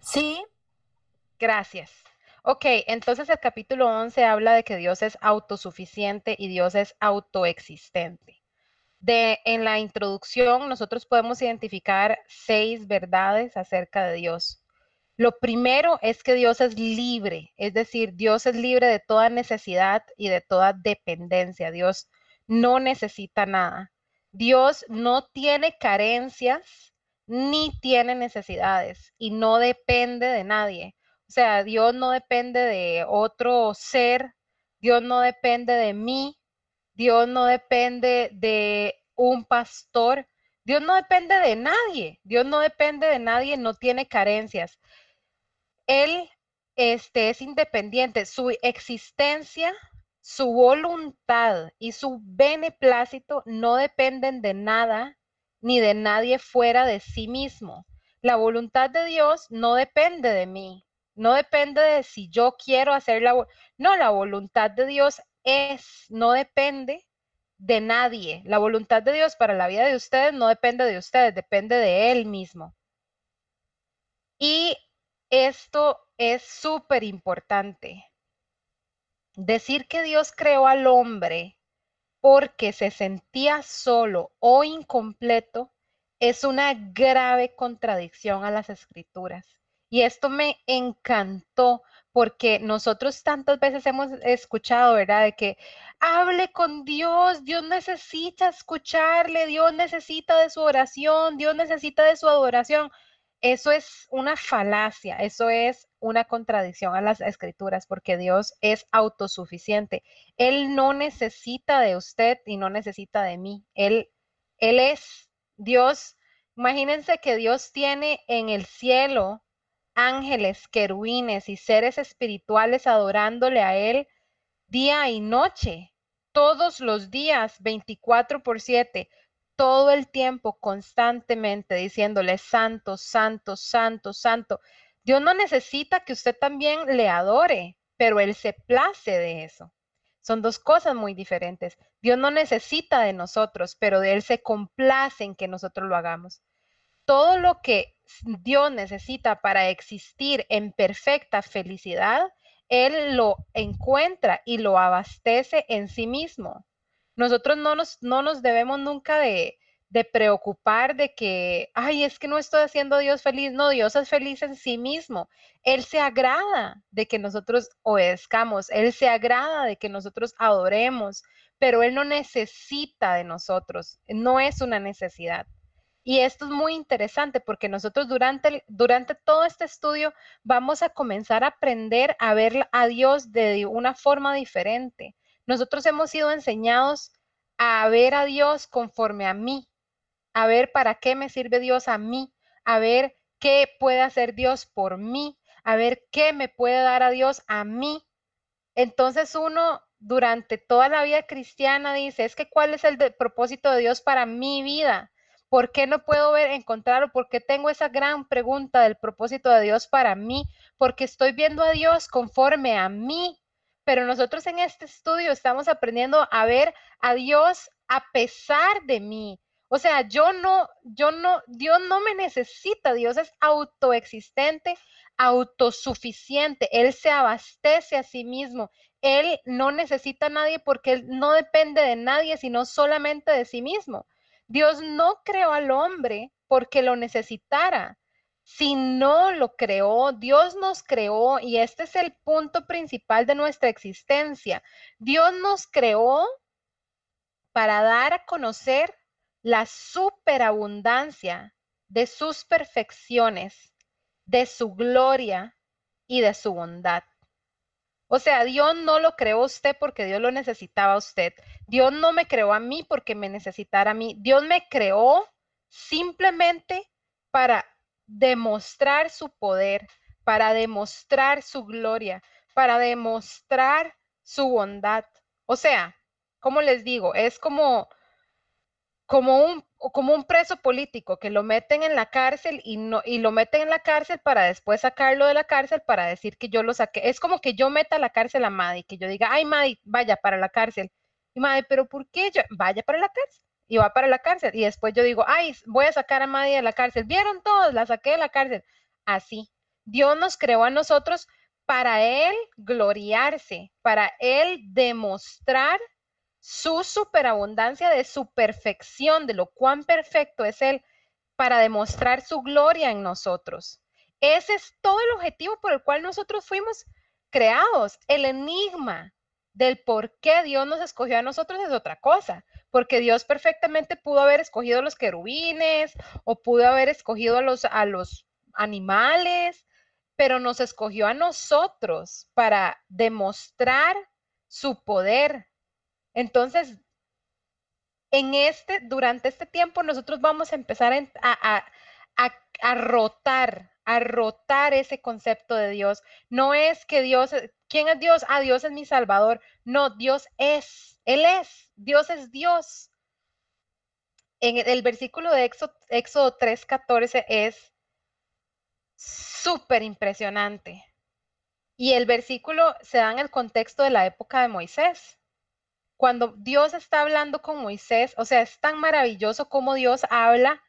Sí. Gracias. Ok, entonces el capítulo 11 habla de que Dios es autosuficiente y Dios es autoexistente. De, en la introducción nosotros podemos identificar seis verdades acerca de Dios. Lo primero es que Dios es libre, es decir, Dios es libre de toda necesidad y de toda dependencia. Dios no necesita nada. Dios no tiene carencias ni tiene necesidades y no depende de nadie. O sea, Dios no depende de otro ser, Dios no depende de mí, Dios no depende de un pastor, Dios no depende de nadie, Dios no depende de nadie, no tiene carencias. Él este, es independiente, su existencia, su voluntad y su beneplácito no dependen de nada ni de nadie fuera de sí mismo. La voluntad de Dios no depende de mí, no depende de si yo quiero hacer la... No, la voluntad de Dios es, no depende de nadie. La voluntad de Dios para la vida de ustedes no depende de ustedes, depende de Él mismo. Y esto es súper importante. Decir que Dios creó al hombre porque se sentía solo o incompleto es una grave contradicción a las escrituras. Y esto me encantó porque nosotros tantas veces hemos escuchado, ¿verdad? De que hable con Dios, Dios necesita escucharle, Dios necesita de su oración, Dios necesita de su adoración. Eso es una falacia, eso es una contradicción a las escrituras porque Dios es autosuficiente. Él no necesita de usted y no necesita de mí. Él, él es Dios. Imagínense que Dios tiene en el cielo ángeles, querubines y seres espirituales adorándole a Él día y noche, todos los días, 24 por 7, todo el tiempo, constantemente, diciéndole, santo, santo, santo, santo. Dios no necesita que usted también le adore, pero Él se place de eso. Son dos cosas muy diferentes. Dios no necesita de nosotros, pero de Él se complace en que nosotros lo hagamos. Todo lo que Dios necesita para existir en perfecta felicidad, Él lo encuentra y lo abastece en sí mismo. Nosotros no nos, no nos debemos nunca de, de preocupar de que, ay, es que no estoy haciendo a Dios feliz. No, Dios es feliz en sí mismo. Él se agrada de que nosotros obedezcamos, Él se agrada de que nosotros adoremos, pero Él no necesita de nosotros, no es una necesidad. Y esto es muy interesante porque nosotros durante, durante todo este estudio vamos a comenzar a aprender a ver a Dios de una forma diferente. Nosotros hemos sido enseñados a ver a Dios conforme a mí, a ver para qué me sirve Dios a mí, a ver qué puede hacer Dios por mí, a ver qué me puede dar a Dios a mí. Entonces uno durante toda la vida cristiana dice, es que cuál es el propósito de Dios para mi vida. ¿Por qué no puedo ver, encontrar o por qué tengo esa gran pregunta del propósito de Dios para mí? Porque estoy viendo a Dios conforme a mí. Pero nosotros en este estudio estamos aprendiendo a ver a Dios a pesar de mí. O sea, yo no, yo no, Dios no me necesita, Dios es autoexistente, autosuficiente, Él se abastece a sí mismo, Él no necesita a nadie porque Él no depende de nadie, sino solamente de sí mismo. Dios no creó al hombre porque lo necesitara. Si no lo creó, Dios nos creó y este es el punto principal de nuestra existencia. Dios nos creó para dar a conocer la superabundancia de sus perfecciones, de su gloria y de su bondad. O sea, Dios no lo creó usted porque Dios lo necesitaba a usted. Dios no me creó a mí porque me necesitara a mí. Dios me creó simplemente para demostrar su poder, para demostrar su gloria, para demostrar su bondad. O sea, como les digo, es como como un, como un preso político que lo meten en la cárcel y, no, y lo meten en la cárcel para después sacarlo de la cárcel para decir que yo lo saqué. Es como que yo meta a la cárcel a Maddy, que yo diga, ay Maddy, vaya para la cárcel. Y Maddy, pero ¿por qué yo? Vaya para la cárcel. y va para la cárcel. Y después yo digo, ay, voy a sacar a Maddie de la cárcel. ¿Vieron todos? La saqué de la cárcel. Así. Dios nos creó a nosotros para Él gloriarse, para Él demostrar su superabundancia de su perfección, de lo cuán perfecto es Él, para demostrar su gloria en nosotros. Ese es todo el objetivo por el cual nosotros fuimos creados. El enigma del por qué Dios nos escogió a nosotros es otra cosa, porque Dios perfectamente pudo haber escogido a los querubines o pudo haber escogido a los, a los animales, pero nos escogió a nosotros para demostrar su poder. Entonces, en este, durante este tiempo, nosotros vamos a empezar a, rotar a rotar ese concepto de Dios. No es que Dios, ¿quién es Dios? Ah, Dios es mi Salvador. No, Dios es, Él es, Dios es Dios. En el versículo de Éxodo, Éxodo 3:14 es súper impresionante. Y el versículo se da en el contexto de la época de Moisés. Cuando Dios está hablando con Moisés, o sea, es tan maravilloso como Dios habla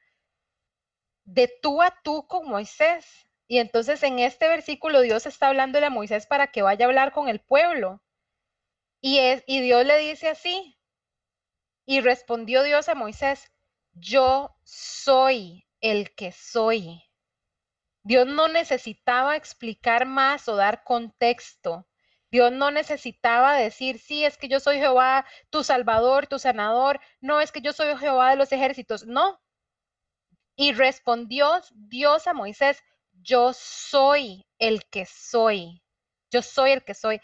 de tú a tú con Moisés. Y entonces en este versículo Dios está hablándole a Moisés para que vaya a hablar con el pueblo. Y, Dios le dice así. Y respondió Dios a Moisés, yo soy el que soy. Dios no necesitaba explicar más o dar contexto. Dios no necesitaba decir, sí, es que yo soy Jehová, tu salvador, tu sanador. No, es que yo soy Jehová de los ejércitos. No, y respondió Dios a Moisés, yo soy el que soy. Yo soy el que soy.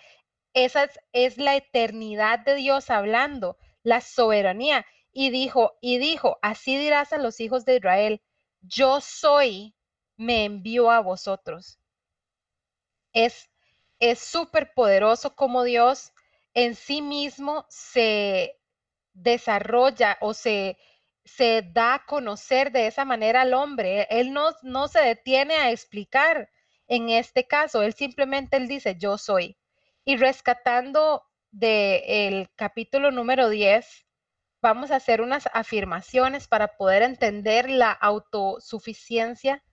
Esa es, la eternidad de Dios hablando, la soberanía. Y dijo, y dijo, así dirás a los hijos de Israel, yo soy, me envío a vosotros. Es es súper poderoso como Dios en sí mismo se desarrolla o se, se da a conocer de esa manera al hombre. Él no, no se detiene a explicar en este caso, él simplemente él dice, yo soy. Y rescatando del capítulo número 10, vamos a hacer unas afirmaciones para poder entender la autosuficiencia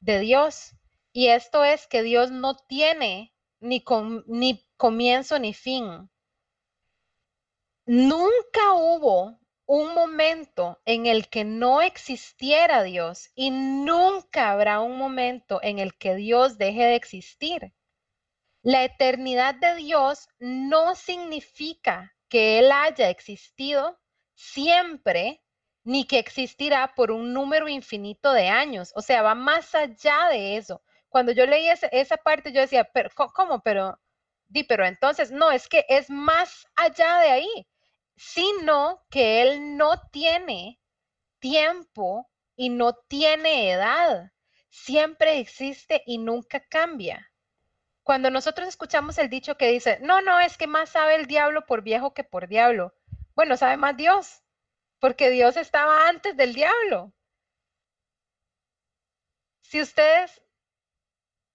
de Dios. Y esto es que Dios no tiene ni, comienzo ni fin. Nunca hubo un momento en el que no existiera Dios y nunca habrá un momento en el que Dios deje de existir. La eternidad de Dios no significa que Él haya existido siempre ni que existirá por un número infinito de años. O sea, va más allá de eso. Cuando yo leí esa, parte, yo decía, pero ¿cómo? Pero, di, pero entonces, no, es que es más allá de ahí sino que Él no tiene tiempo y no tiene edad. Siempre existe y nunca cambia. Cuando nosotros escuchamos el dicho que dice, no, no, es que más sabe el diablo por viejo que por diablo. Bueno, sabe más Dios, porque Dios estaba antes del diablo. Si ustedes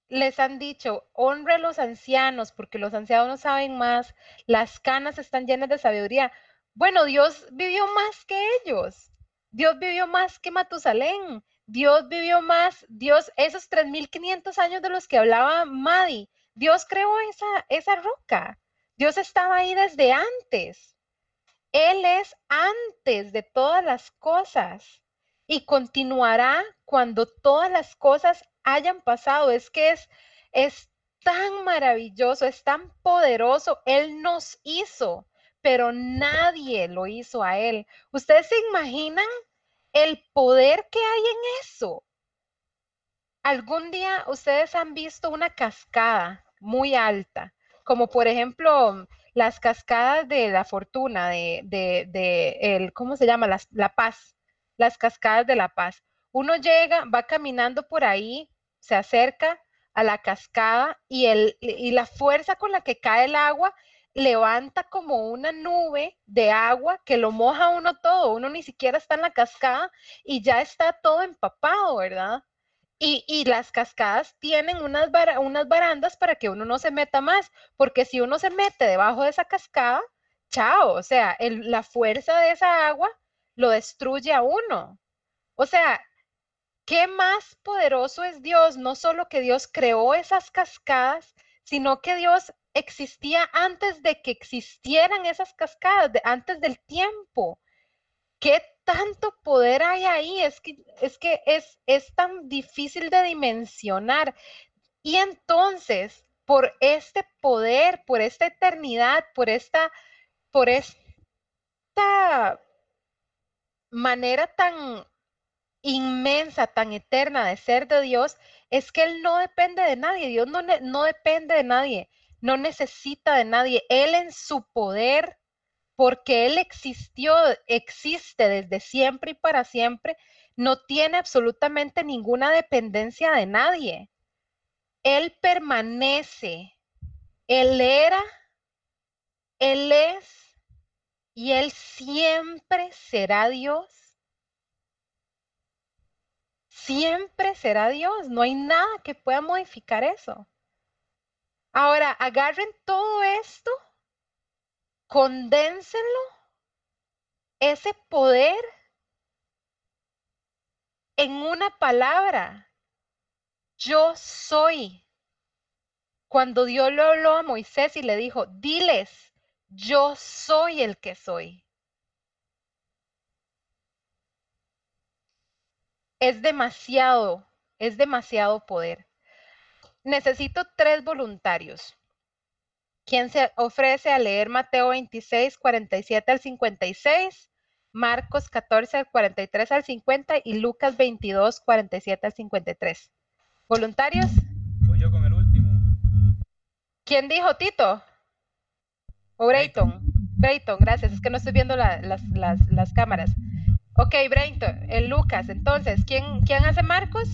les han dicho, honre a los ancianos, porque los ancianos no saben más, las canas están llenas de sabiduría. Bueno, Dios vivió más que ellos. Dios vivió más que Matusalén. Dios vivió más, Dios, esos 3.500 años de los que hablaba Madi, Dios creó esa, esa roca. Dios estaba ahí desde antes. Él es antes de todas las cosas y continuará cuando todas las cosas hayan pasado. Es que es, es tan maravilloso, es tan poderoso. Él nos hizo pero nadie lo hizo a él. ¿Ustedes se imaginan el poder que hay en eso? ¿Algún día ustedes han visto una cascada muy alta? Como por ejemplo las cascadas de la fortuna, de, de, el, ¿cómo se llama? la paz, las cascadas de la paz. Uno llega, va caminando por ahí, se acerca a la cascada y, el, y la fuerza con la que cae el agua levanta como una nube de agua que lo moja uno todo, uno ni siquiera está en la cascada y ya está todo empapado, ¿verdad? Y, las cascadas tienen unas, unas barandas para que uno no se meta más, porque si uno se mete debajo de esa cascada, chao, o sea, la fuerza de esa agua lo destruye a uno. O sea, ¿qué más poderoso es Dios? No solo que Dios creó esas cascadas, sino que Dios existía antes de que existieran esas cascadas, antes del tiempo. ¿Qué tanto poder hay ahí? Es que es, que es, es tan difícil de dimensionar. Y entonces, por este poder, por esta eternidad, por esta, por esta manera tan inmensa, tan eterna de ser de Dios, es que Él no depende de nadie. Dios no, no depende de nadie, no necesita de nadie. Él en su poder, porque Él existió, existe desde siempre y para siempre, no tiene absolutamente ninguna dependencia de nadie. Él permanece. Él era, Él es y Él siempre será Dios. Siempre será Dios. No hay nada que pueda modificar eso. Ahora, agarren todo esto, condénsenlo, ese poder en una palabra. Yo soy. Cuando Dios le habló a Moisés y le dijo, diles, yo soy el que soy. Es demasiado, es demasiado poder. Necesito tres voluntarios. ¿Quién se ofrece a leer Mateo 26, 47 al 56, Marcos 14, 43 al 50 y Lucas 22, 47 al 53? ¿Voluntarios? Voy yo con el último. ¿Quién dijo Tito? ¿O Brayton? Brayton, gracias. Es que no estoy viendo las, las, cámaras. Ok, Brayton, el Lucas. Entonces, ¿quién, ¿quién hace Marcos?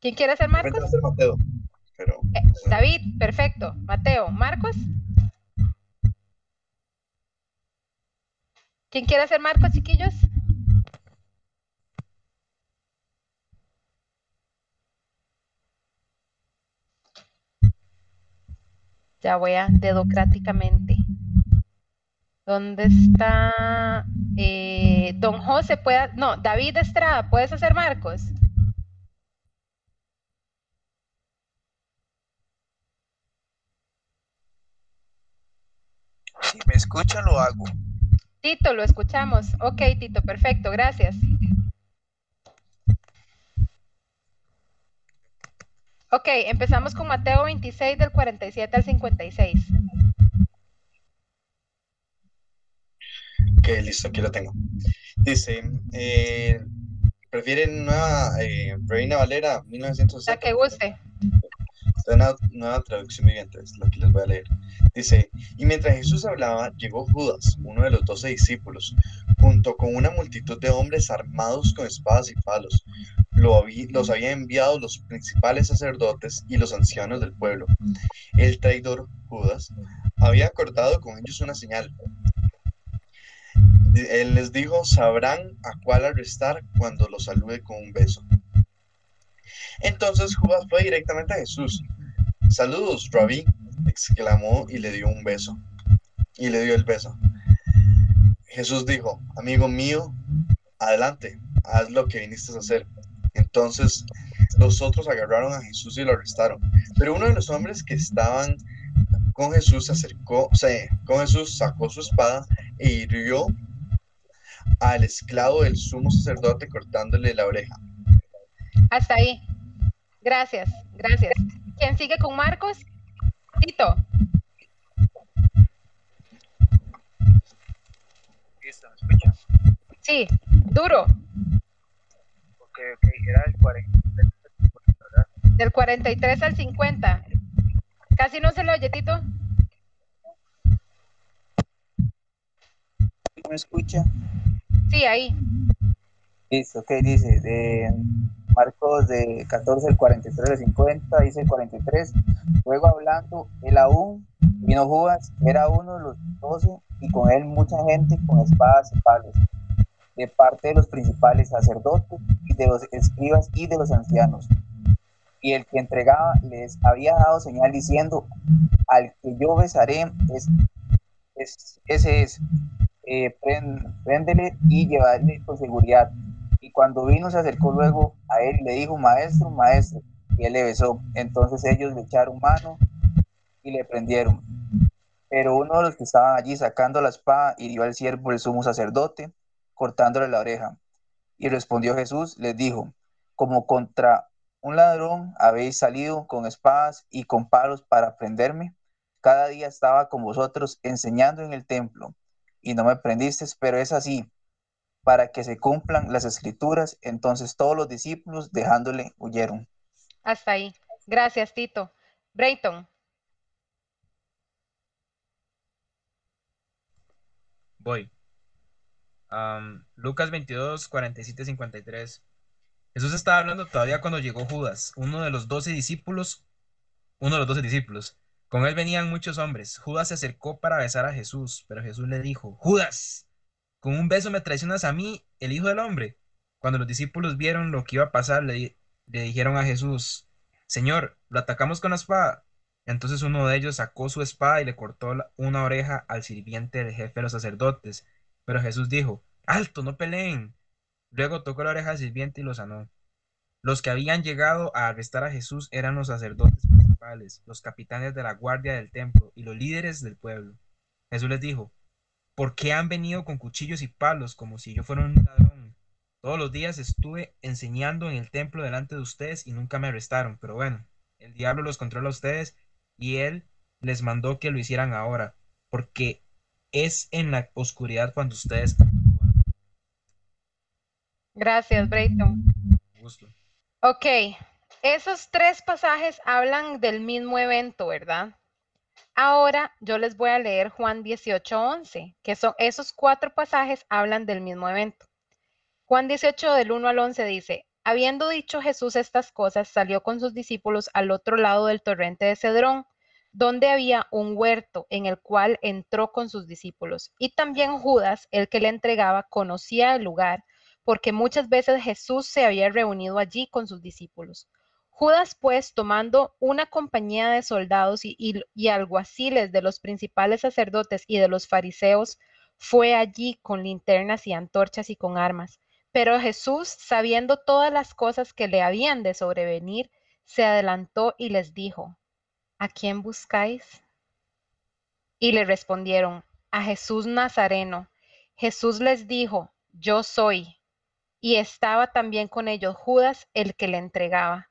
¿Quién quiere hacer Marcos? Hacer Mateo, pero, eh, David, perfecto. Mateo, Marcos. ¿Quién quiere hacer Marcos, chiquillos? Ya voy a dedocráticamente. ¿Dónde está eh, Don José? Puede, no, David Estrada, ¿puedes hacer Marcos? Si me escucha, lo hago. Tito, lo escuchamos. Ok, Tito, perfecto, gracias. Ok, empezamos con Mateo 26 del 47 al 56. Ok, listo, aquí lo tengo. Dice, eh, ¿prefieren nueva eh, Reina Valera 1960? La que guste. Una nueva traducción viviente, es lo que les voy a leer. Dice, y mientras Jesús hablaba, llegó Judas, uno de los doce discípulos, junto con una multitud de hombres armados con espadas y palos. los había enviado los principales sacerdotes y los ancianos del pueblo. El traidor Judas había acordado con ellos una señal. Él les dijo, sabrán a cuál arrestar cuando los salude con un beso. Entonces Judas fue directamente a Jesús. Saludos, Rabí, exclamó y le dio un beso. Y le dio el beso. Jesús dijo, amigo mío, adelante, haz lo que viniste a hacer. Entonces los otros agarraron a Jesús y lo arrestaron. Pero uno de los hombres que estaban con Jesús se acercó, o sea, con Jesús sacó su espada e hirió al esclavo del sumo sacerdote cortándole la oreja. Hasta ahí. Gracias, gracias. ¿Quién sigue con Marcos? Tito. Listo, ¿me escucha? Sí, duro. Ok, ok, era el 43, ¿verdad? Del 43 al 50. Casi no se lo oye, Tito. ¿Me escucha? Sí, ahí. Listo, ok, dice, de Marcos de 14 al 43 al 50, dice el 43, luego hablando, él aún vino Judas, era uno de los doce, y con él mucha gente con espadas y palos, de parte de los principales sacerdotes y de los escribas y de los ancianos. Y el que entregaba les había dado señal diciendo, al que yo besaré es es, ese es, eh, préndele y llevarle con seguridad. Y cuando vino se acercó luego a él y le dijo, maestro, maestro, y él le besó. Entonces ellos le echaron mano y le prendieron. Pero uno de los que estaban allí sacando la espada hirió al siervo del sumo sacerdote, cortándole la oreja. Y respondió Jesús, les dijo, como contra un ladrón habéis salido con espadas y con palos para prenderme. Cada día estaba con vosotros enseñando en el templo y no me prendisteis, pero es así, para que se cumplan las escrituras. Entonces todos los discípulos, dejándole, huyeron. Hasta ahí. Gracias, Tito. Brayton. Voy. Lucas 22, 47, 53. Jesús estaba hablando todavía cuando llegó Judas, uno de los doce discípulos, uno de los doce discípulos. Con él venían muchos hombres. Judas se acercó para besar a Jesús, pero Jesús le dijo, Judas, con un beso me traicionas a mí, el Hijo del Hombre. Cuando los discípulos vieron lo que iba a pasar, le, dijeron a Jesús, Señor, ¿lo atacamos con la espada? Entonces uno de ellos sacó su espada y le cortó una oreja al sirviente del jefe de los sacerdotes. Pero Jesús dijo, Alto, no peleen. Luego tocó la oreja al sirviente y lo sanó. Los que habían llegado a arrestar a Jesús eran los sacerdotes principales, los capitanes de la guardia del templo y los líderes del pueblo. Jesús les dijo, ¿por qué han venido con cuchillos y palos como si yo fuera un ladrón? Todos los días estuve enseñando en el templo delante de ustedes y nunca me arrestaron, pero bueno, el diablo los controla a ustedes y él les mandó que lo hicieran ahora, porque es en la oscuridad cuando ustedes Gracias, Brayton. Gusto. Ok, esos tres pasajes hablan del mismo evento, ¿verdad? Ahora yo les voy a leer Juan 18, 11, que son esos cuatro pasajes hablan del mismo evento. Juan 18 del 1 al 11 dice, habiendo dicho Jesús estas cosas, salió con sus discípulos al otro lado del torrente de Cedrón, donde había un huerto en el cual entró con sus discípulos. Y también Judas, el que le entregaba, conocía el lugar, porque muchas veces Jesús se había reunido allí con sus discípulos. Judas, pues, tomando una compañía de soldados y, alguaciles de los principales sacerdotes y de los fariseos, fue allí con linternas y antorchas y con armas. Pero Jesús, sabiendo todas las cosas que le habían de sobrevenir, se adelantó y les dijo, ¿A quién buscáis? Y le respondieron, a Jesús Nazareno. Jesús les dijo, yo soy. Y estaba también con ellos Judas, el que le entregaba.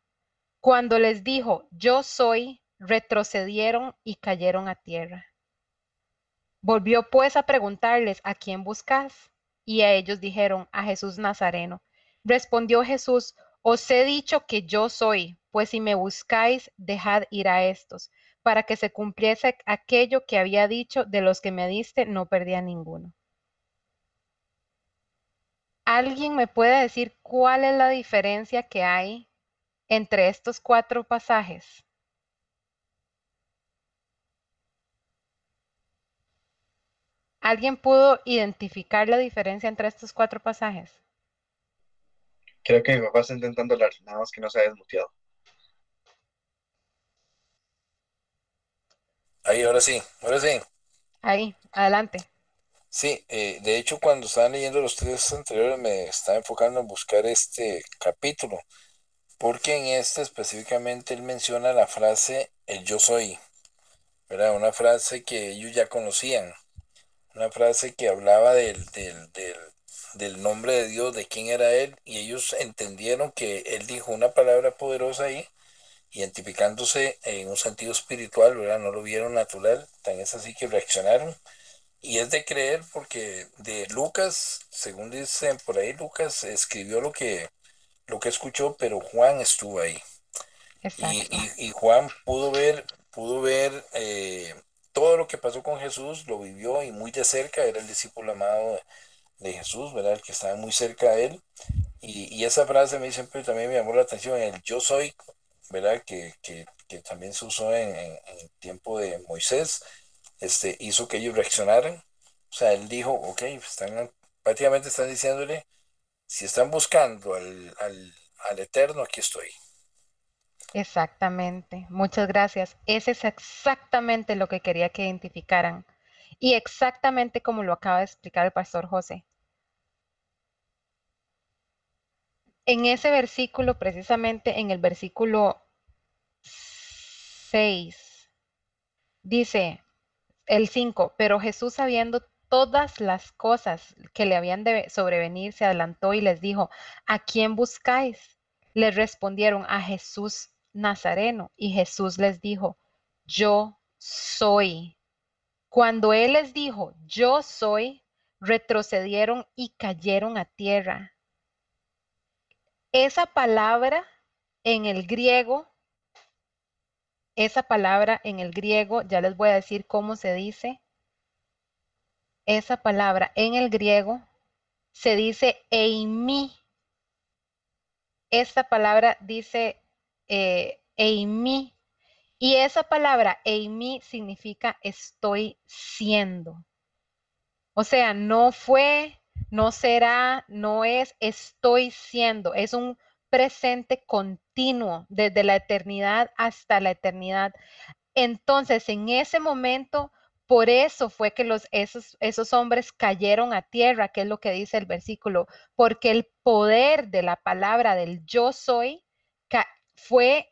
Cuando les dijo, yo soy, retrocedieron y cayeron a tierra. Volvió pues a preguntarles, ¿a quién buscas? Y a ellos dijeron, a Jesús Nazareno. Respondió Jesús, os he dicho que yo soy, pues si me buscáis, dejad ir a estos, para que se cumpliese aquello que había dicho, de los que me diste, no perdía ninguno. ¿Alguien me puede decir cuál es la diferencia que hay entre estos cuatro pasajes? ¿Alguien pudo identificar la diferencia entre estos cuatro pasajes? Creo que mi papá está intentando hablar, nada más que no se ha desmuteado. Ahí, ahora sí, ahora sí. Ahí, adelante. Sí, eh, de hecho cuando estaban leyendo los tres anteriores me estaba enfocando en buscar este capítulo, porque en este específicamente él menciona la frase el yo soy, ¿verdad? Una frase que ellos ya conocían, una frase que hablaba del, del, del, nombre de Dios, de quién era Él, y ellos entendieron que Él dijo una palabra poderosa ahí identificándose en un sentido espiritual, ¿verdad? No lo vieron natural, tan es así que reaccionaron. Y es de creer porque de Lucas, según dicen por ahí, Lucas escribió lo que, lo que escuchó, pero Juan estuvo ahí. Y, y, Juan pudo ver, pudo ver eh, todo lo que pasó con Jesús, lo vivió y muy de cerca, era el discípulo amado de Jesús, ¿verdad? El que estaba muy cerca de él. Y, y esa frase a mí siempre también me llamó la atención, el yo soy ¿verdad? Que, también se usó en, el tiempo de Moisés, este, hizo que ellos reaccionaran. O sea, él dijo, ok, están, prácticamente están diciéndole, si están buscando al, al Eterno, aquí estoy. Exactamente, muchas gracias. Ese es exactamente lo que quería que identificaran. Y exactamente como lo acaba de explicar el pastor José. En ese versículo, precisamente en el versículo 6, dice el 5, pero Jesús sabiendo todas las cosas que le habían de sobrevenir, se adelantó y les dijo, ¿a quién buscáis? Les respondieron, a Jesús Nazareno. Y Jesús les dijo, yo soy. Cuando él les dijo, yo soy, retrocedieron y cayeron a tierra. Esa palabra en el griego, esa palabra en el griego, ya les voy a decir cómo se dice. Esa palabra en el griego se dice eimi. Esta palabra dice eh, eimi. Y esa palabra eimi significa estoy siendo. O sea, no fue, no será, no es, estoy siendo. Es un presente continuo desde la eternidad hasta la eternidad. Entonces, en ese momento, por eso fue que los, esos, esos hombres cayeron a tierra, que es lo que dice el versículo, porque el poder de la palabra del yo soy fue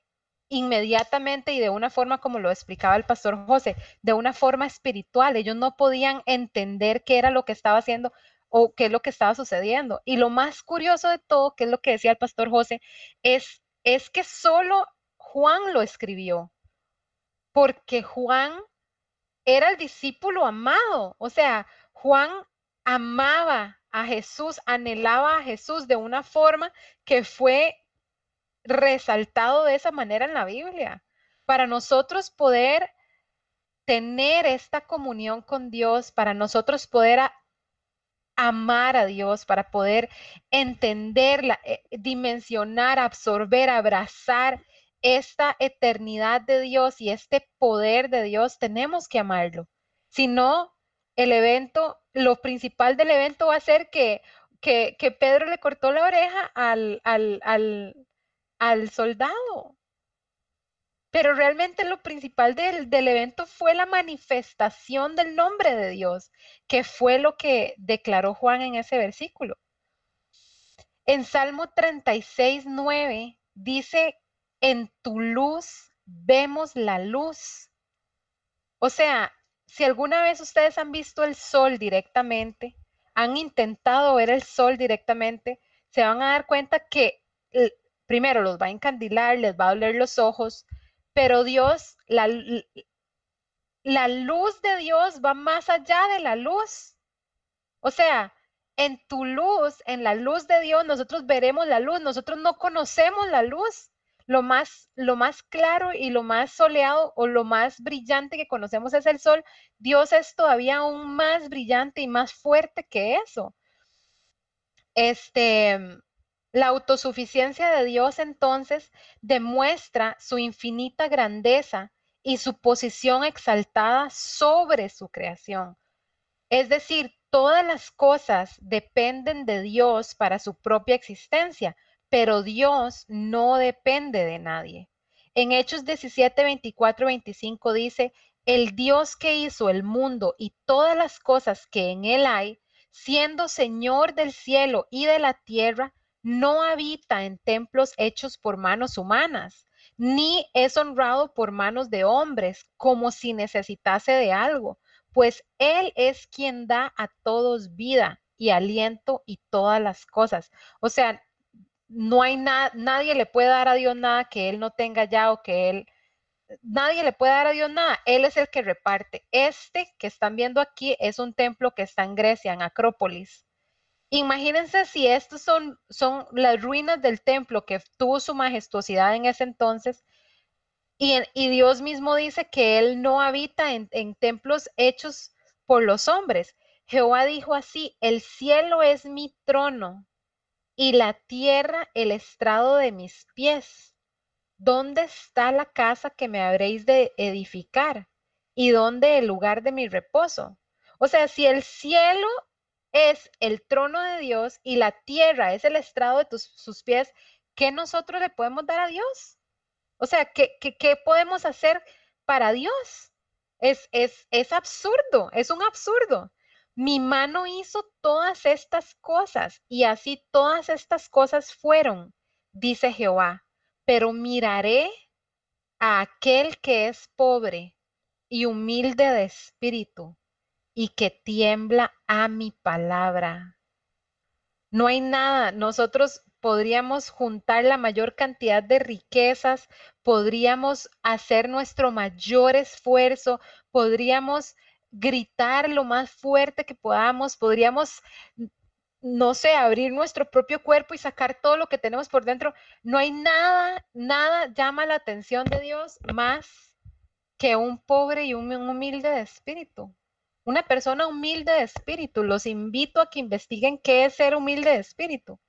inmediatamente y de una forma como lo explicaba el pastor José, de una forma espiritual. Ellos no podían entender qué era lo que estaba haciendo o qué es lo que estaba sucediendo. Y lo más curioso de todo, que es lo que decía el pastor José, es, es que solo Juan lo escribió, porque Juan era el discípulo amado. O sea, Juan amaba a Jesús, anhelaba a Jesús de una forma que fue resaltado de esa manera en la Biblia. Para nosotros poder tener esta comunión con Dios, para nosotros poder amar a Dios, para poder entenderla, eh, dimensionar, absorber, abrazar esta eternidad de Dios y este poder de Dios, tenemos que amarlo. Si no, el evento, lo principal del evento va a ser que, que, que Pedro le cortó la oreja al, al, al, al soldado. Pero realmente lo principal del, del, evento fue la manifestación del nombre de Dios, que fue lo que declaró Juan en ese versículo. En Salmo 36, 9 dice, en tu luz vemos la luz. O sea, si alguna vez ustedes han visto el sol directamente, han intentado ver el sol directamente, se van a dar cuenta que primero los va a encandilar, les va a doler los ojos, pero Dios, la, la luz de Dios va más allá de la luz. O sea, en tu luz, en la luz de Dios, nosotros veremos la luz, nosotros no conocemos la luz. Lo más, lo más claro y lo más soleado o lo más brillante que conocemos es el sol. Dios es todavía aún más brillante y más fuerte que eso. Este, la autosuficiencia de Dios entonces demuestra su infinita grandeza y su posición exaltada sobre su creación. Es decir, todas las cosas dependen de Dios para su propia existencia, pero Dios no depende de nadie. En Hechos 17, 24, 25 dice, el Dios que hizo el mundo y todas las cosas que en él hay, siendo Señor del cielo y de la tierra, no habita en templos hechos por manos humanas, ni es honrado por manos de hombres, como si necesitase de algo, pues Él es quien da a todos vida y aliento y todas las cosas. O sea, no hay nada, nadie le puede dar a Dios nada que Él no tenga ya o que Él, nadie le puede dar a Dios nada, Él es el que reparte. Este que están viendo aquí es un templo que está en Grecia, en Acrópolis. Imagínense si estos son, son las ruinas del templo que tuvo su majestuosidad en ese entonces. Y, Dios mismo dice que Él no habita en templos hechos por los hombres. Jehová dijo así, el cielo es mi trono y la tierra el estrado de mis pies. ¿Dónde está la casa que me habréis de edificar? ¿Y dónde el lugar de mi reposo? O sea, si el cielo es el trono de Dios y la tierra es el estrado de tus, sus pies, ¿qué nosotros le podemos dar a Dios? O sea, ¿qué, qué, qué podemos hacer para Dios? Es, es, es absurdo, es un absurdo. Mi mano hizo todas estas cosas y así todas estas cosas fueron, dice Jehová. Pero miraré a aquel que es pobre y humilde de espíritu y que tiembla a mi palabra. No hay nada, nosotros podríamos juntar la mayor cantidad de riquezas, podríamos hacer nuestro mayor esfuerzo, podríamos gritar lo más fuerte que podamos, podríamos, no sé, abrir nuestro propio cuerpo y sacar todo lo que tenemos por dentro. No hay nada, nada llama la atención de Dios más que un pobre y un humilde de espíritu. Una persona humilde de espíritu. Los invito a que investiguen qué es ser humilde de espíritu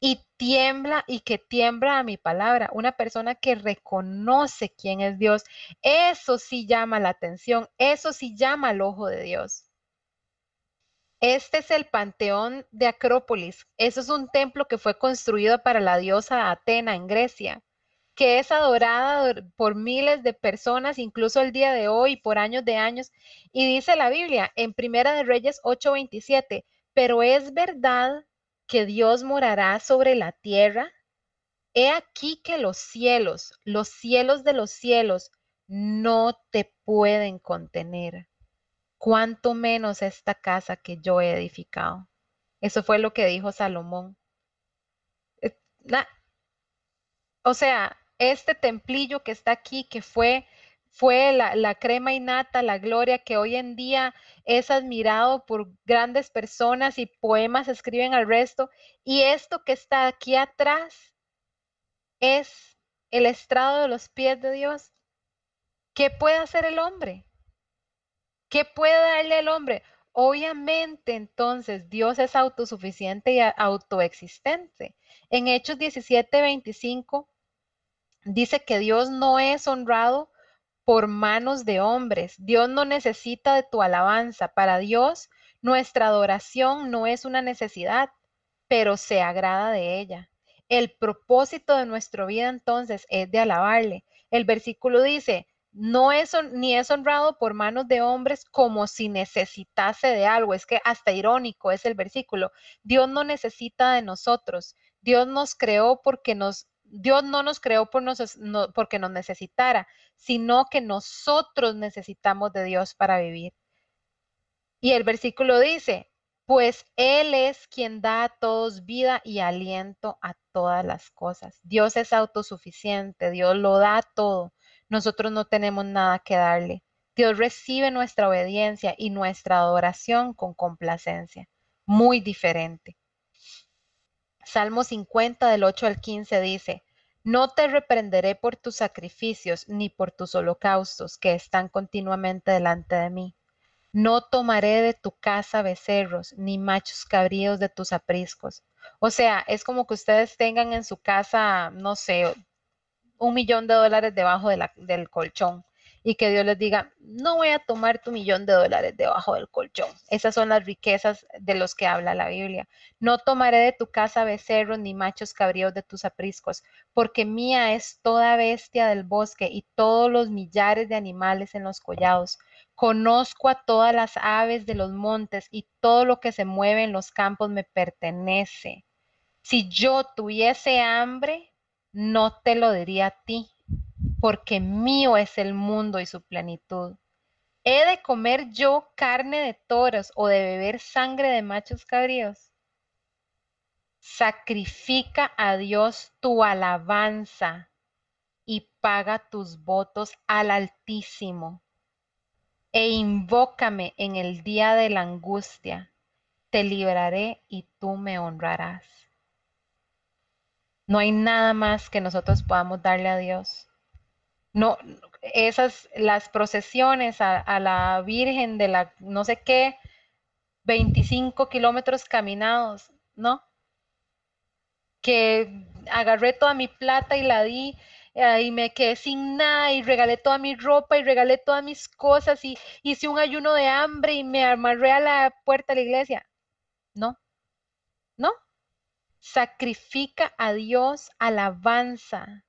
y tiembla y que tiembla a mi palabra. Una persona que reconoce quién es Dios. Eso sí llama la atención, eso sí llama al ojo de Dios. Este es el panteón de Acrópolis. Eso es un templo que fue construido para la diosa Atena en Grecia, que es adorada por miles de personas, incluso el día de hoy, por años de años. Y dice la Biblia en Primera de Reyes 8:27, pero es verdad que Dios morará sobre la tierra? He aquí que los cielos, los cielos de los cielos, no te pueden contener. Cuanto menos esta casa que yo he edificado. Eso fue lo que dijo Salomón. Eh, o sea, este templillo que está aquí, que fue fue la, crema innata, la gloria que hoy en día es admirado por grandes personas y poemas escriben al resto. Y esto que está aquí atrás es el estrado de los pies de Dios. ¿Qué puede hacer el hombre? ¿Qué puede darle el hombre? Obviamente entonces Dios es autosuficiente y autoexistente. En Hechos 17, 25 dice que Dios no es honrado por manos de hombres. Dios no necesita de tu alabanza. Para Dios, nuestra adoración no es una necesidad, pero se agrada de ella. El propósito de nuestra vida entonces es de alabarle. El versículo dice, no es ni es honrado por manos de hombres como si necesitase de algo. Es que hasta irónico es el versículo. Dios no necesita de nosotros. Dios nos creó porque nos Dios no nos creó por porque nos necesitara, sino que nosotros necesitamos de Dios para vivir. Y el versículo dice, pues Él es quien da a todos vida y aliento a todas las cosas. Dios es autosuficiente, Dios lo da todo. Nosotros no tenemos nada que darle. Dios recibe nuestra obediencia y nuestra adoración con complacencia. Muy diferente. Salmo 50 del 8 al 15 dice, No te reprenderé por tus sacrificios ni por tus holocaustos que están continuamente delante de mí. No tomaré de tu casa becerros ni machos cabríos de tus apriscos. O sea, es como que ustedes tengan en su casa, no sé, un millón de dólares debajo del colchón y que Dios les diga, no voy a tomar tu millón de dólares debajo del colchón. Esas son las riquezas de los que habla la Biblia. No tomaré de tu casa becerros ni machos cabríos de tus apriscos, porque mía es toda bestia del bosque y todos los millares de animales en los collados. Conozco a todas las aves de los montes y todo lo que se mueve en los campos me pertenece. Si yo tuviese hambre, no te lo diría a ti, porque mío es el mundo y su plenitud. ¿He de comer yo carne de toros o de beber sangre de machos cabríos? Sacrifica a Dios tu alabanza y paga tus votos al Altísimo. E invócame en el día de la angustia. Te libraré y tú me honrarás. No hay nada más que nosotros podamos darle a Dios no, esas, las procesiones a, la Virgen de la no sé qué, 25 kilómetros caminados, ¿no? Que agarré toda mi plata y la di y me quedé sin nada y regalé toda mi ropa y regalé todas mis cosas y hice un ayuno de hambre y me amarré a la puerta de la iglesia. No, no. Sacrifica a Dios alabanza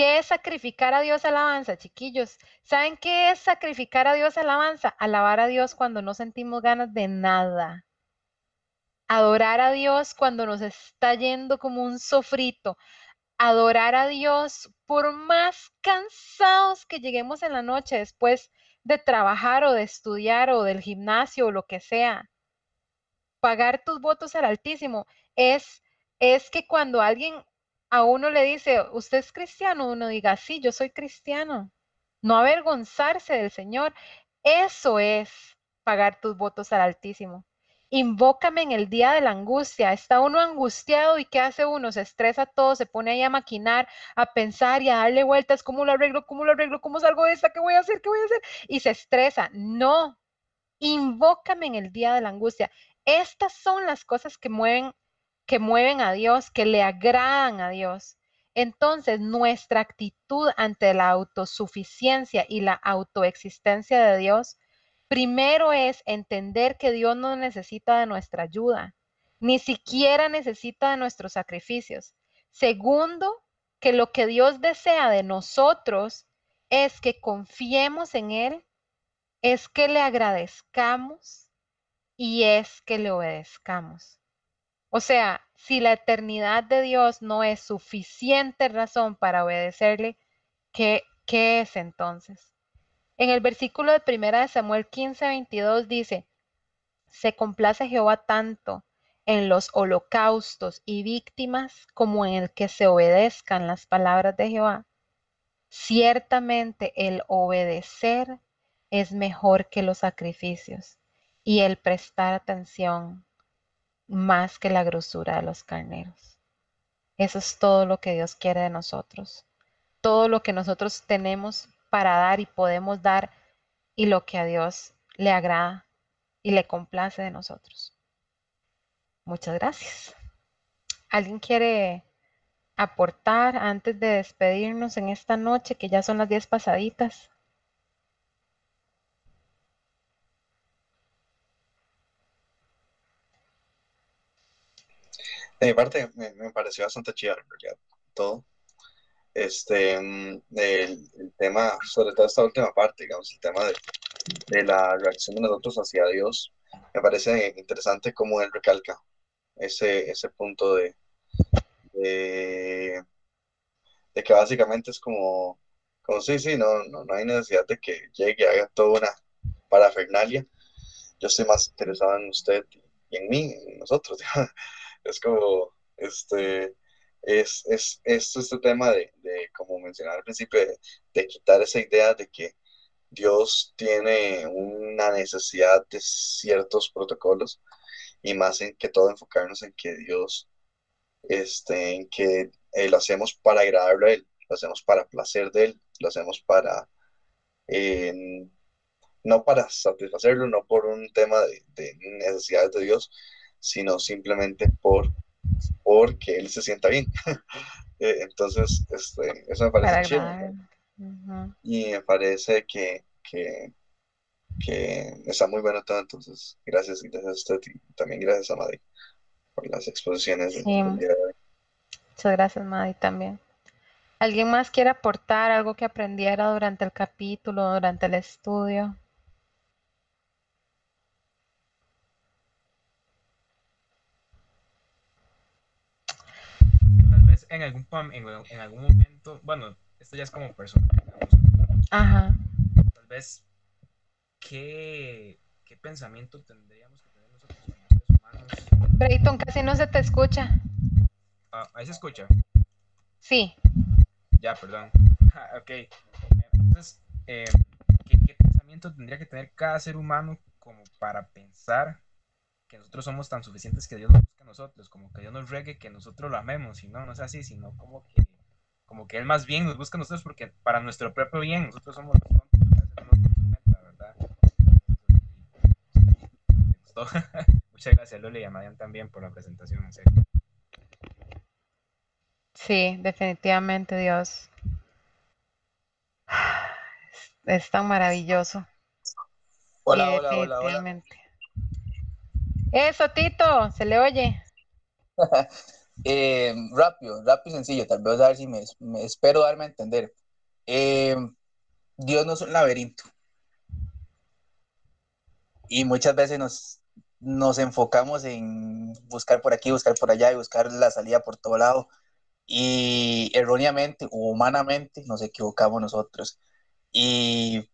¿Qué es sacrificar a Dios alabanza, chiquillos? ¿Saben qué es sacrificar a Dios alabanza? Alabar a Dios cuando no sentimos ganas de nada. Adorar a Dios cuando nos está yendo como un sofrito. Adorar a Dios por más cansados que lleguemos en la noche después de trabajar o de estudiar o del gimnasio o lo que sea. Pagar tus votos al Altísimo es, es que cuando alguien a uno le dice, ¿usted es cristiano? Uno diga, sí, yo soy cristiano. No avergonzarse del Señor. Eso es pagar tus votos al Altísimo. Invócame en el día de la angustia. Está uno angustiado y ¿qué hace uno? Se estresa todo, se pone ahí a maquinar, a pensar y a darle vueltas. ¿Cómo lo arreglo? ¿Cómo lo arreglo? ¿Cómo salgo de esta? ¿Qué voy a hacer? ¿Qué voy a hacer? Y se estresa. No. Invócame en el día de la angustia. Estas son las cosas que mueven, que mueven a Dios, que le agradan a Dios. Entonces, nuestra actitud ante la autosuficiencia y la autoexistencia de Dios Primero es entender que Dios no necesita de nuestra ayuda, ni siquiera necesita de nuestros sacrificios. Segundo, que lo que Dios desea de nosotros es que confiemos en Él, es que le agradezcamos y es que le obedezcamos. O sea, si la eternidad de Dios no es suficiente razón para obedecerle, ¿qué, qué es entonces? En el versículo de primera de Samuel 15, 22 dice, se complace Jehová tanto en los holocaustos y víctimas como en el que se obedezcan las palabras de Jehová. Ciertamente el obedecer es mejor que los sacrificios y el prestar atención más que la grosura de los carneros. Eso es todo lo que Dios quiere de nosotros. Todo lo que nosotros tenemos para dar y podemos dar y lo que a Dios le agrada y le complace de nosotros. Muchas gracias. ¿Alguien quiere aportar antes de despedirnos en esta noche, que ya son las 10 pasaditas? De mi parte, me, pareció bastante chido, todo este, mm, el, tema, sobre todo esta última parte, digamos, el tema de, de, la reacción de nosotros hacia Dios, me parece interesante cómo él recalca ese, ese punto de, de, que básicamente es como, como sí, sí, no, no, no hay necesidad de que llegue, haga toda una parafernalia. Yo estoy más interesado en usted y en mí, en nosotros. es como, este, es, es, este tema de, como mencionaba al principio, de, quitar esa idea de que Dios tiene una necesidad de ciertos protocolos y más en que todo enfocarnos en que Dios, este, en que eh, lo hacemos para agradarlo a Él, lo hacemos para placer de Él, lo hacemos para, no para satisfacerlo, no por un tema de, de necesidades de Dios, sino simplemente por porque él se sienta bien. Eh, entonces, este, eso me parece chido. Y me parece que, que, está muy bueno todo. Entonces, gracias, gracias a usted y también gracias a Madi por las exposiciones del día de hoy. Muchas gracias, Madi, también. ¿Alguien más quiere aportar algo que aprendiera durante el capítulo, durante el estudio? En algún, en, algún momento, bueno, esto ya es como personal, Ajá. Tal vez, ¿qué, ¿qué, pensamiento tendríamos que tener nosotros como seres humanos? Brayton, casi no se te escucha. Ah, ¿Ahí se escucha? Sí. Ya, perdón. ok. Entonces, eh, ¿qué, ¿qué pensamiento tendría que tener cada ser humano como para pensar que nosotros somos tan suficientes que Dios nos busca a nosotros, como que Dios nos regue que nosotros lo amemos, y no, no es así, sino como que, como que Él más bien nos busca a nosotros porque para nuestro propio bien, nosotros somos los tontos, la verdad. Muchas gracias, Luli y a Marian también por la presentación, en serio. Sí, definitivamente Dios es tan maravilloso. Hola, hola, hola, hola. Eso, Tito, se le oye. Eh, rápido, rápido y sencillo, tal vez a ver si me, me espero darme a entender. Eh, Dios no es un laberinto. Y muchas veces nos, nos enfocamos en buscar por aquí, buscar por allá y buscar la salida por todo lado. Y erróneamente o humanamente nos equivocamos nosotros. Y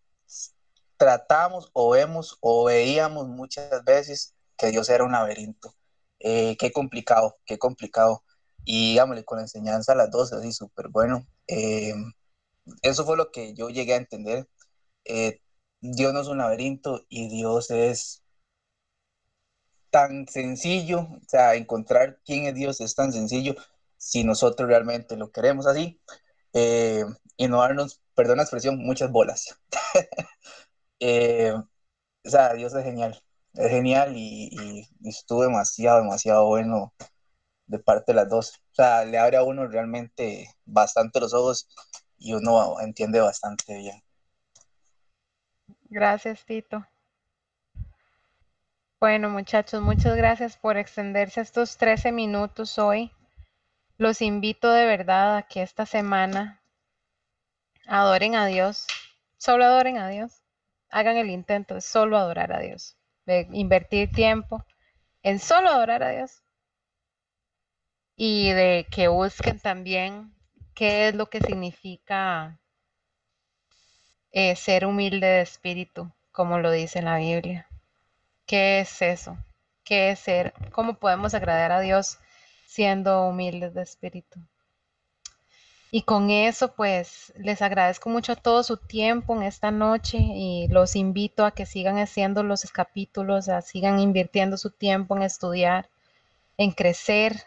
tratamos o vemos o veíamos muchas veces que Dios era un laberinto. Eh, qué complicado, qué complicado. Y digámosle, con la enseñanza a las dos, así súper bueno. Eh, eso fue lo que yo llegué a entender. Eh, Dios no es un laberinto y Dios es tan sencillo, o sea, encontrar quién es Dios es tan sencillo si nosotros realmente lo queremos así y no darnos, perdón la expresión, muchas bolas. o sea, Dios es genial, es genial y, estuvo demasiado, demasiado bueno de parte de las dos. O sea, le abre a uno realmente bastante los ojos y uno entiende bastante bien. Gracias, Tito. Bueno, muchachos, muchas gracias por extenderse estos 13 minutos hoy. Los invito de verdad a que esta semana adoren a Dios. Solo adoren a Dios. Hagan el intento de solo adorar a Dios. De invertir tiempo en solo adorar a Dios. Y de que busquen también qué es lo que significa eh, ser humilde de espíritu, como lo dice en la Biblia. ¿Qué es eso? ¿Qué es ser? ¿Cómo podemos agradar a Dios siendo humildes de espíritu? Y con eso, pues, les agradezco mucho todo su tiempo en esta noche y los invito a que sigan haciendo los capítulos, a sigan invirtiendo su tiempo en estudiar, en crecer,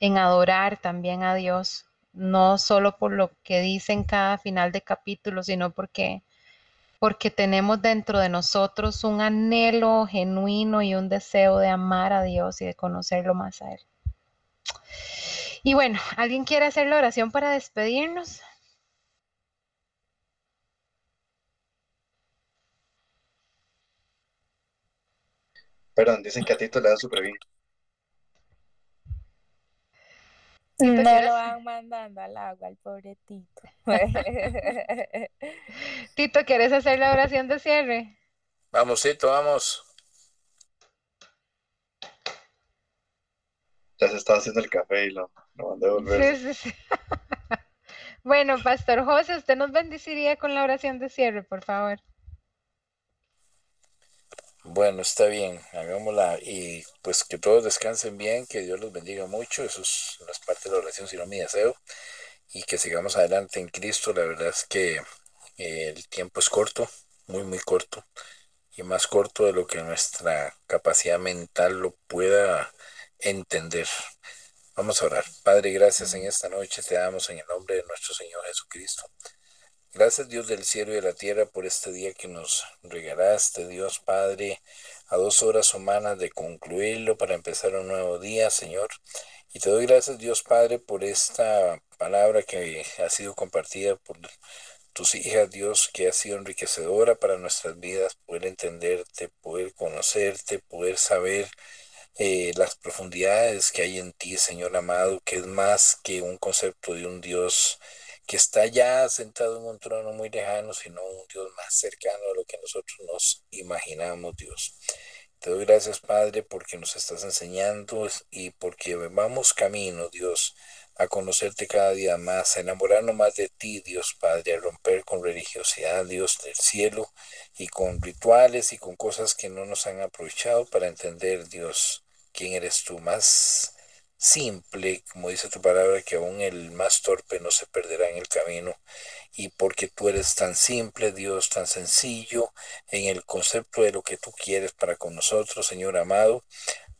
en adorar también a Dios, no solo por lo que dicen cada final de capítulo, sino porque porque tenemos dentro de nosotros un anhelo genuino y un deseo de amar a Dios y de conocerlo más a Él. Y bueno, ¿alguien quiere hacer la oración para despedirnos? Perdón, dicen que a Tito le da súper bien. No lo van mandando al agua al pobre Tito. Tito, ¿quieres hacer la oración de cierre? Vamos, Tito, vamos. Ya se estaba haciendo el café y lo, Sí, sí, sí. bueno, Pastor José, usted nos bendeciría con la oración de cierre, por favor. Bueno, está bien, hagámosla y pues que todos descansen bien, que Dios los bendiga mucho, eso es, no es parte de la oración, sino mi deseo, y que sigamos adelante en Cristo. La verdad es que eh, el tiempo es corto, muy, muy corto, y más corto de lo que nuestra capacidad mental lo pueda entender. Vamos a orar. Padre, gracias en esta noche, te damos en el nombre de nuestro Señor Jesucristo. Gracias Dios del cielo y de la tierra por este día que nos regalaste, Dios Padre, a dos horas humanas de concluirlo para empezar un nuevo día, Señor. Y te doy gracias Dios Padre por esta palabra que ha sido compartida por tus hijas, Dios, que ha sido enriquecedora para nuestras vidas, poder entenderte, poder conocerte, poder saber eh, las profundidades que hay en ti, Señor amado, que es más que un concepto de un Dios que está ya sentado en un trono muy lejano, sino un Dios más cercano a lo que nosotros nos imaginamos, Dios. Te doy gracias, Padre, porque nos estás enseñando y porque vamos camino, Dios, a conocerte cada día más, a enamorarnos más de ti, Dios Padre, a romper con religiosidad, Dios del cielo, y con rituales y con cosas que no nos han aprovechado para entender, Dios, quién eres tú más simple, como dice tu palabra, que aún el más torpe no se perderá en el camino. Y porque tú eres tan simple, Dios, tan sencillo en el concepto de lo que tú quieres para con nosotros, Señor amado,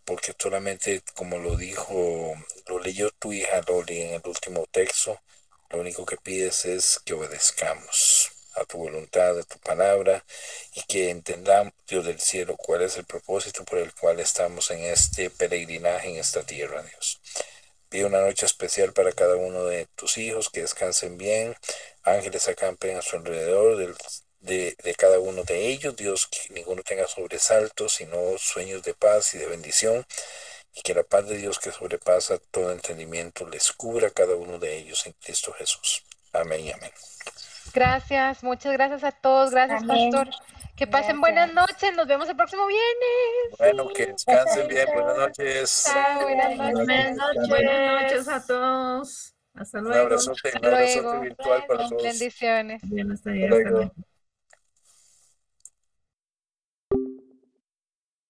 porque solamente, como lo dijo, lo leyó tu hija Loli en el último texto, lo único que pides es que obedezcamos a tu voluntad, a tu palabra, y que entendamos, Dios del cielo, cuál es el propósito por el cual estamos en este peregrinaje en esta tierra, Dios. Pido una noche especial para cada uno de tus hijos, que descansen bien, ángeles acampen a su alrededor de, de cada uno de ellos, Dios, que ninguno tenga sobresaltos, sino sueños de paz y de bendición y que la paz de Dios que sobrepasa todo entendimiento les cubra a cada uno de ellos en Cristo Jesús. Amén y amén. Gracias, muchas gracias a todos. Gracias, Amén. Pastor. Que pasen buenas noches. Nos vemos el próximo viernes. Bueno, que descansen bien. Buenas noches. Chao, buenas noches. Buenas noches. Buenas noches a todos. Hasta Un luego. abrazote, un abrazote luego. virtual para todos. Bendiciones. Bien, hasta Hasta ahí, hasta luego. luego.